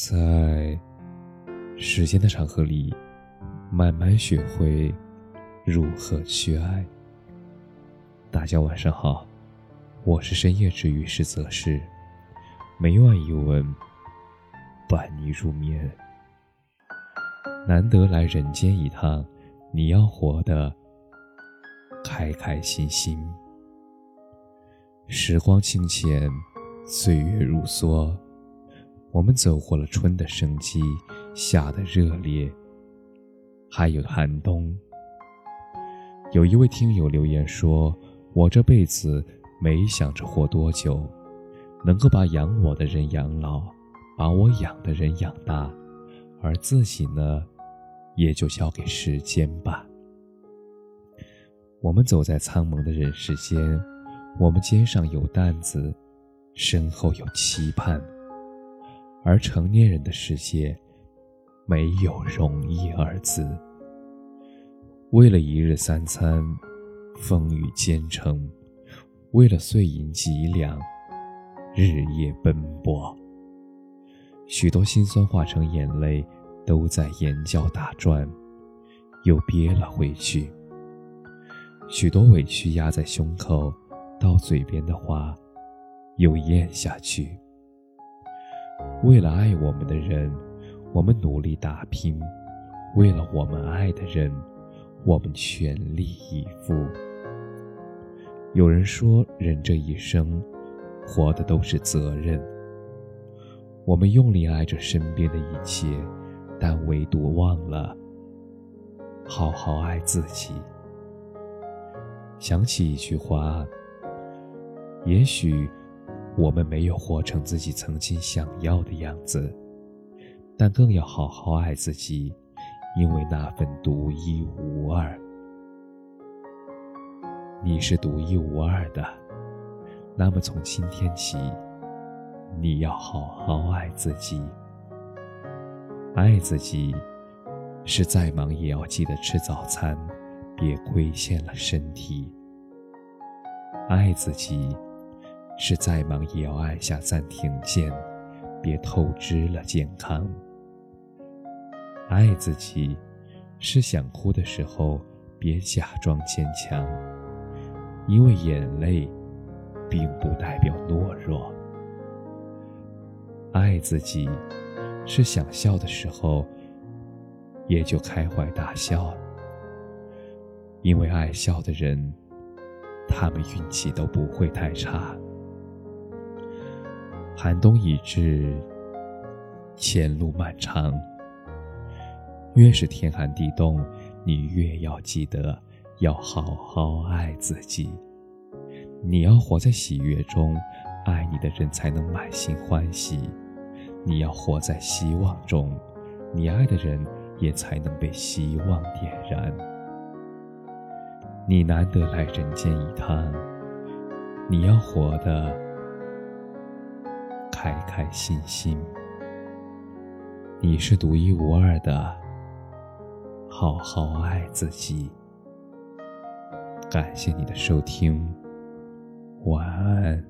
在时间的长河里，慢慢学会如何去爱。大家晚上好，我是深夜治愈师泽世，每晚一文伴你入眠。难得来人间一趟，你要活得开开心心。时光清浅，岁月如梭，我们走过了春的生机，夏的热烈，还有寒冬。有一位听友留言说：“我这辈子没想着活多久，能够把养我的人养老，把我养的人养大，而自己呢，也就交给时间吧。”我们走在苍茫的人世间。我们肩上有担子，身后有期盼，而成年人的世界，没有容易二字。为了一日三餐，风雨兼程；为了碎银几两，日夜奔波。许多心酸化成眼泪，都在眼角打转，又憋了回去。许多委屈压在胸口。到嘴边的话，又咽下去。为了爱我们的人，我们努力打拼；为了我们爱的人，我们全力以赴。有人说，人这一生，活的都是责任。我们用力爱着身边的一切，但唯独忘了好好爱自己。想起一句话。也许我们没有活成自己曾经想要的样子，但更要好好爱自己，因为那份独一无二。你是独一无二的，那么从今天起，你要好好爱自己。爱自己，是再忙也要记得吃早餐，别亏欠了身体。爱自己。是再忙也要按下暂停键，别透支了健康。爱自己，是想哭的时候别假装坚强，因为眼泪并不代表懦弱。爱自己，是想笑的时候也就开怀大笑，因为爱笑的人，他们运气都不会太差。寒冬已至，前路漫长。越是天寒地冻，你越要记得要好好爱自己。你要活在喜悦中，爱你的人才能满心欢喜；你要活在希望中，你爱的人也才能被希望点燃。你难得来人间一趟，你要活的。开开心心，你是独一无二的，好好爱自己。感谢你的收听，晚安。